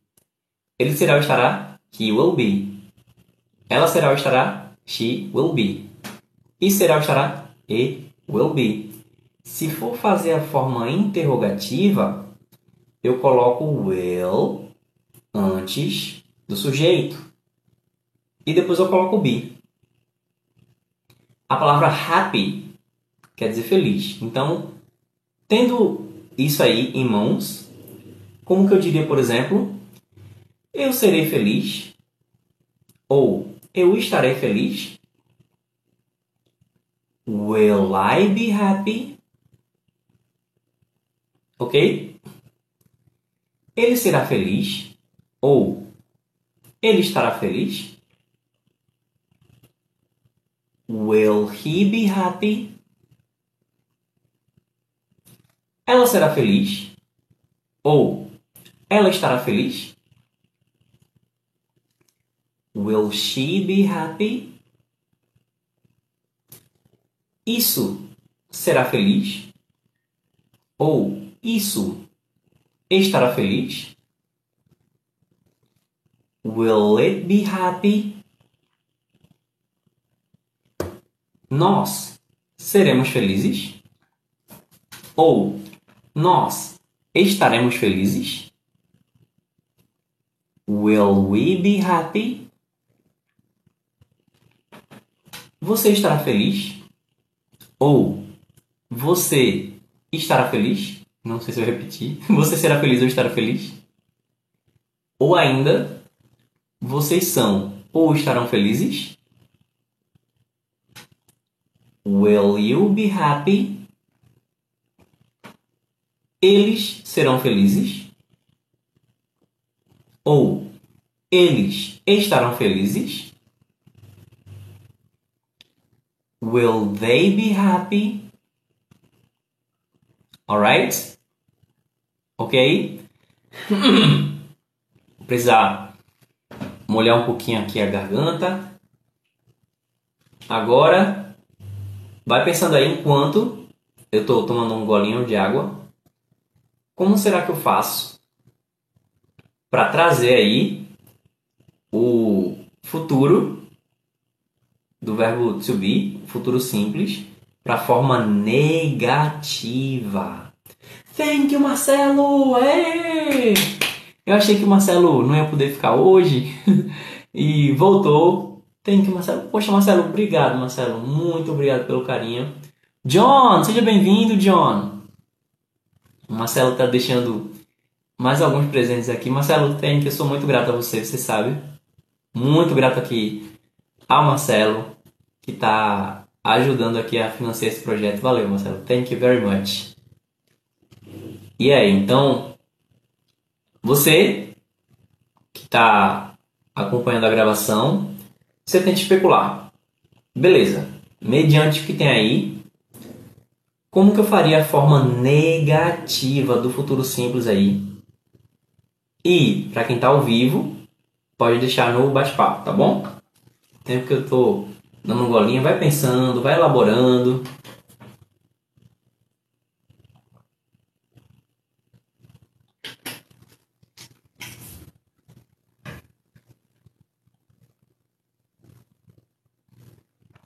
Speaker 1: Ele será ou estará, he will be. Ela será ou estará, she will be. E será ou estará, he will be. Se for fazer a forma interrogativa, eu coloco will antes do sujeito. E depois eu coloco be. A palavra happy quer dizer feliz. Então, tendo isso aí em mãos, como que eu diria, por exemplo, eu serei feliz ou eu estarei feliz? Will I be happy? Ok? Ele será feliz ou ele estará feliz? Will he be happy? Ela será feliz? Ou ela estará feliz? Will she be happy? Isso será feliz? Ou isso estará feliz? Will it be happy? nós seremos felizes? Ou nós estaremos felizes? Will we be happy? Você estará feliz? Ou você estará feliz? Não sei se eu repetir. <laughs> Você será feliz ou estará feliz? Ou ainda, vocês são ou estarão felizes? Will you be happy? Eles serão felizes? Ou eles estarão felizes? Will they be happy? Alright? Ok? <coughs> Vou precisar molhar um pouquinho aqui a garganta. Agora, vai pensando aí enquanto eu estou tomando um golinho de água. Como será que eu faço para trazer aí o futuro do verbo to be, futuro simples, para forma negativa. Thank you, Marcelo! Ei! Eu achei que o Marcelo não ia poder ficar hoje <laughs> e voltou. Thank you, Marcelo. Poxa, Marcelo, obrigado, Marcelo. Muito obrigado pelo carinho. John, seja bem-vindo, John. O Marcelo está deixando mais alguns presentes aqui. Marcelo, thank you. Eu sou muito grato a você, você sabe. Muito grato aqui ao Marcelo, que está ajudando aqui a financiar esse projeto. Valeu, Marcelo. Thank you very much. E aí, então, você que está acompanhando a gravação, você tenta especular. Beleza, mediante o que tem aí, como que eu faria a forma negativa do futuro simples aí? E, para quem está ao vivo, pode deixar no bate-papo, tá bom? Tempo que eu tô dando um golinho, vai pensando, vai elaborando.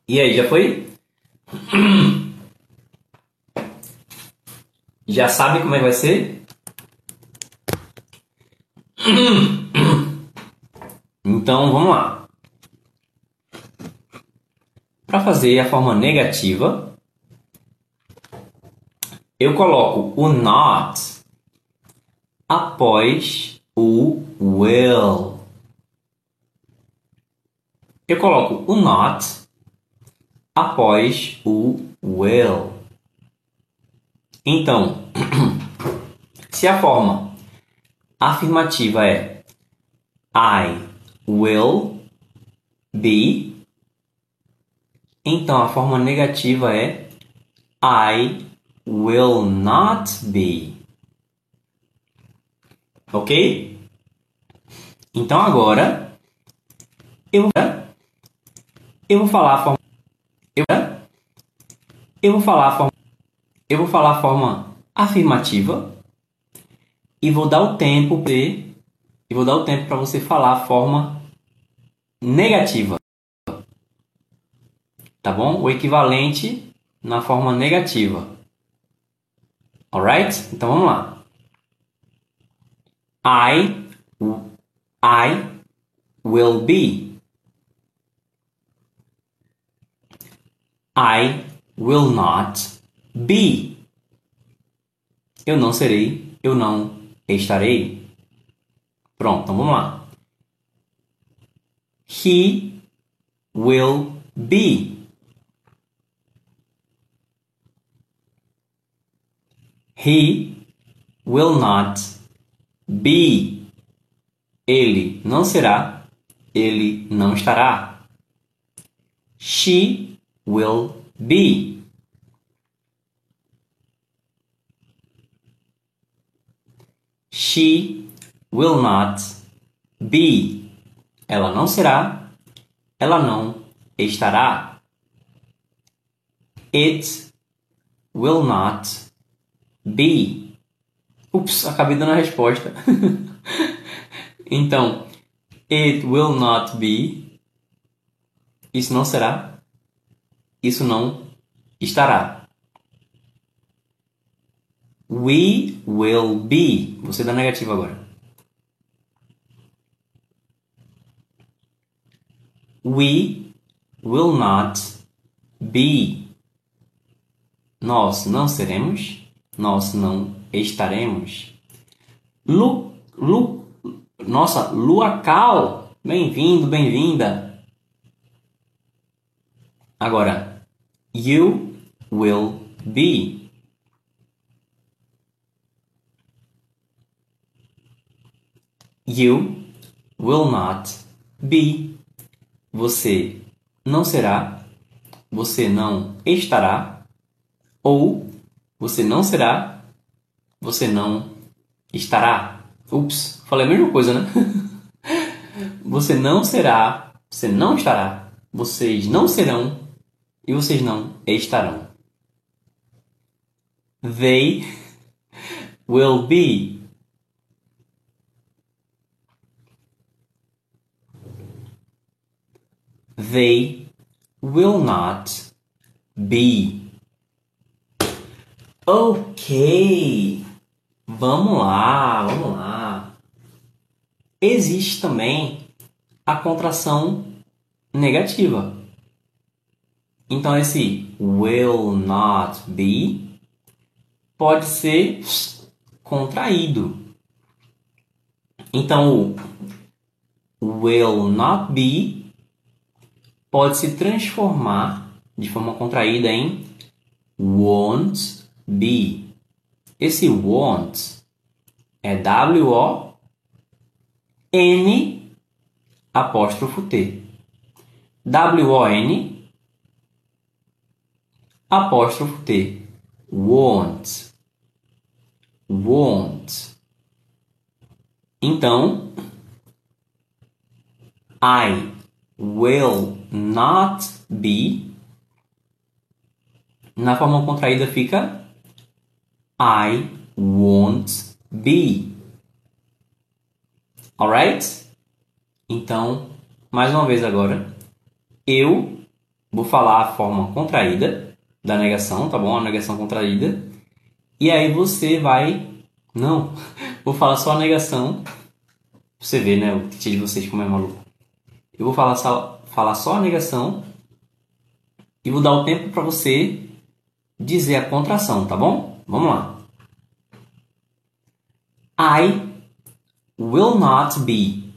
Speaker 1: E aí, já foi? <clears throat> Já sabe como é que vai ser? Então, vamos lá. Para fazer a forma negativa, eu coloco o not após o will. Eu coloco o not após o will. Então, <clears throat> se a forma afirmativa é I will be então a forma negativa é I will not be. Ok? Então agora eu, eu vou falar a forma eu, eu vou falar a forma eu vou falar a forma afirmativa e vou dar o tempo e vou dar o tempo para você falar a forma negativa tá bom? O equivalente na forma negativa. Alright? Então vamos lá. I, I will be. I will not be. Eu não serei, eu não estarei. Pronto, então vamos lá. He will be. He will not be. Ele não será. Ele não estará. She will be. She will not be. Ela não será. Ela não estará. It will not B. Ups, acabei dando a resposta. <laughs> então, it will not be. Isso não será. Isso não estará. We will be. Você dá negativo agora. We will not be. Nós não seremos nós não estaremos. Lu, Lu, nossa, Luacal, bem-vindo, bem-vinda. Agora, you will be. You will not be. Você não será, você não estará, ou você não será, você não estará. Ups, falei a mesma coisa, né? <laughs> você não será, você não estará, vocês não serão e vocês não estarão. They will be. They will not be. Ok, vamos lá, vamos lá. Existe também a contração negativa. Então esse will not be pode ser contraído. Então o will not be pode se transformar de forma contraída em won't be. Esse won't é W O N apóstrofo T. W O N apóstrofo T. Won't. Won't. Então, I will not be. Na forma contraída fica I won't be. Alright? Então, mais uma vez agora, eu vou falar a forma contraída da negação, tá bom? A negação contraída. E aí você vai. Não, <laughs> vou falar só a negação. Você ver, né? O que de vocês como é maluco. Eu vou falar só, falar só a negação. E vou dar o tempo para você dizer a contração, tá bom? Vamos lá. I will not be.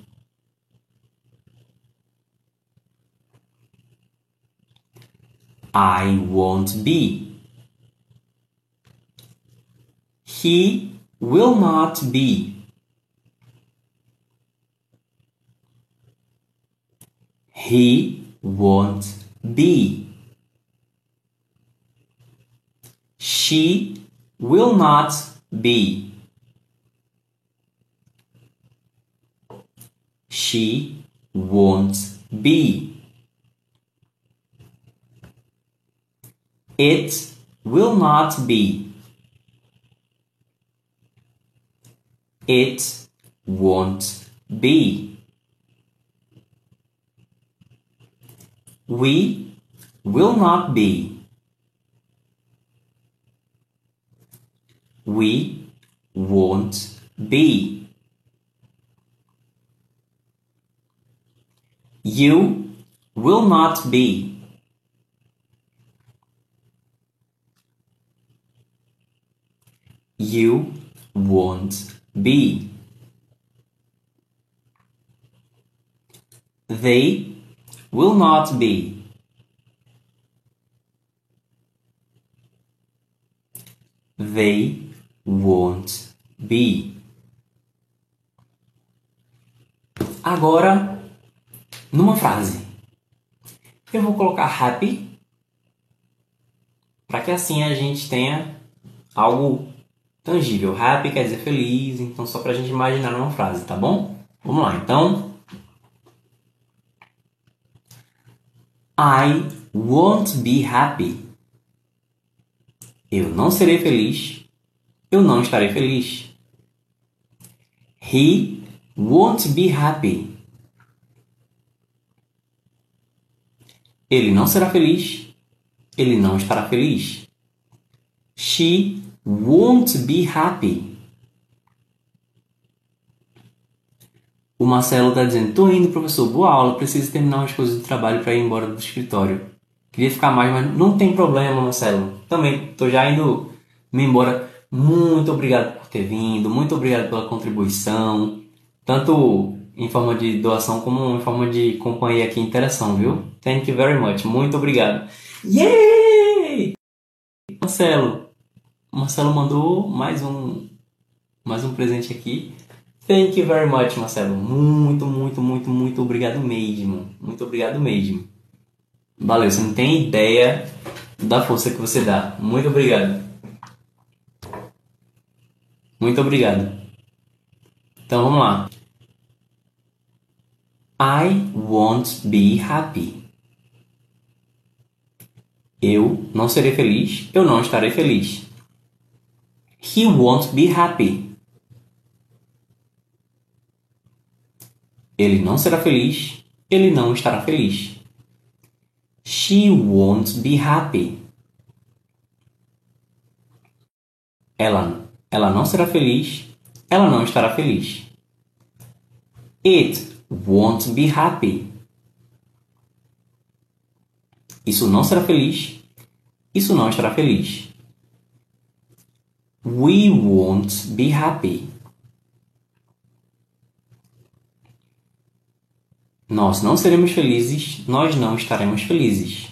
Speaker 1: I won't be. He will not be. He won't be. She will not be. She won't be. It will not be. It won't be. We will not be. We won't be. You will not be. You won't be. They will not be. They won't be. Agora, numa frase, eu vou colocar happy para que assim a gente tenha algo tangível. Happy quer dizer feliz, então só pra gente imaginar numa frase, tá bom? Vamos lá, então. I won't be happy. Eu não serei feliz. Eu não estarei feliz. He won't be happy. Ele não será feliz. Ele não estará feliz. She won't be happy. O Marcelo está dizendo: Tô indo, professor, boa aula, preciso terminar umas coisas do trabalho para ir embora do escritório. Queria ficar mais, mas não tem problema, Marcelo. Também tô já indo me embora. Muito obrigado por ter vindo, muito obrigado pela contribuição, tanto em forma de doação como em forma de companhia aqui, interação, viu? Thank you very much. Muito obrigado. Yay! Marcelo, Marcelo mandou mais um, mais um presente aqui. Thank you very much, Marcelo. Muito, muito, muito, muito obrigado mesmo. Muito obrigado mesmo. Valeu, você não tem ideia da força que você dá. Muito obrigado. Muito obrigado. Então vamos lá. I won't be happy. Eu não serei feliz. Eu não estarei feliz. He won't be happy. Ele não será feliz. Ele não estará feliz. She won't be happy. Ela, ela não será feliz. Ela não estará feliz. It won't be happy. Isso não será feliz. Isso não estará feliz. We won't be happy. Nós não seremos felizes, nós não estaremos felizes.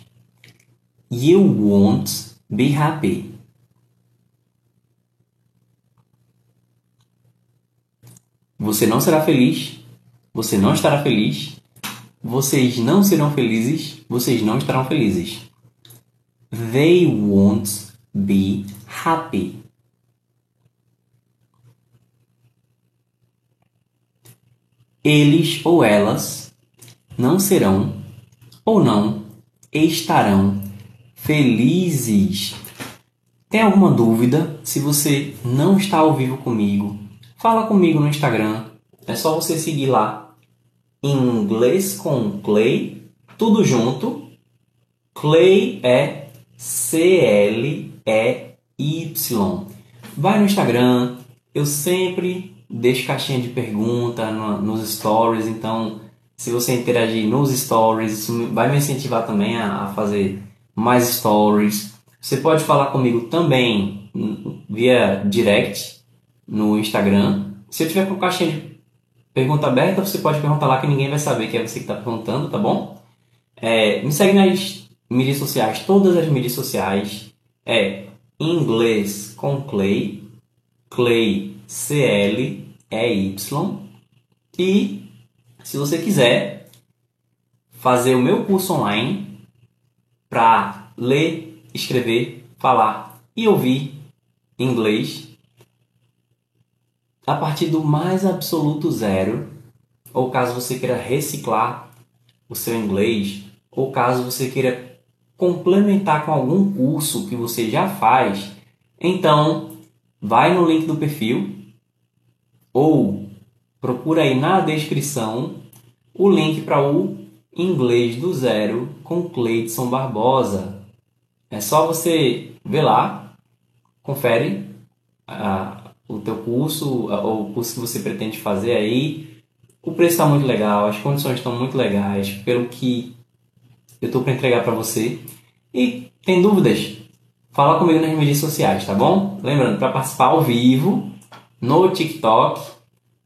Speaker 1: You won't be happy. Você não será feliz, você não estará feliz, vocês não serão felizes, vocês não estarão felizes. They won't be happy. Eles ou elas não serão ou não estarão felizes. Tem alguma dúvida? Se você não está ao vivo comigo, fala comigo no Instagram. É só você seguir lá. Em inglês com Clay, tudo junto. Clay é C-L-E-Y. Vai no Instagram. Eu sempre deixo caixinha de pergunta no, nos stories. Então, se você interagir nos stories, isso vai me incentivar também a, a fazer mais stories. Você pode falar comigo também via direct no Instagram. Se eu tiver com caixinha de pergunta aberta, você pode perguntar lá que ninguém vai saber que é você que está perguntando, tá bom? É, me segue nas mídias sociais, todas as mídias sociais. É inglês com Clay, Clay C-L-E-Y. E se você quiser fazer o meu curso online para ler, escrever, falar e ouvir inglês a partir do mais absoluto zero, ou caso você queira reciclar o seu inglês, ou caso você queira complementar com algum curso que você já faz, então vai no link do perfil ou procura aí na descrição o link para o Inglês do Zero com Cleidson Barbosa. É só você ver lá, confere a, o teu curso, ou o curso que você pretende fazer aí. O preço está muito legal, as condições estão muito legais, pelo que eu estou para entregar para você. E tem dúvidas? Fala comigo nas mídias sociais, tá bom? Lembrando, para participar ao vivo no TikTok,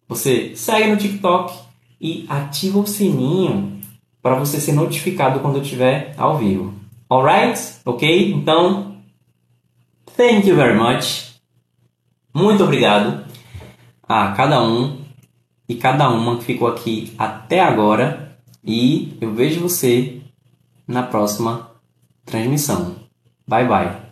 Speaker 1: você segue no TikTok e ativa o sininho para você ser notificado quando eu estiver ao vivo. Alright? Ok? Então, thank you very much. Muito obrigado a cada um e cada uma que ficou aqui até agora. E eu vejo você na próxima transmissão. Bye bye.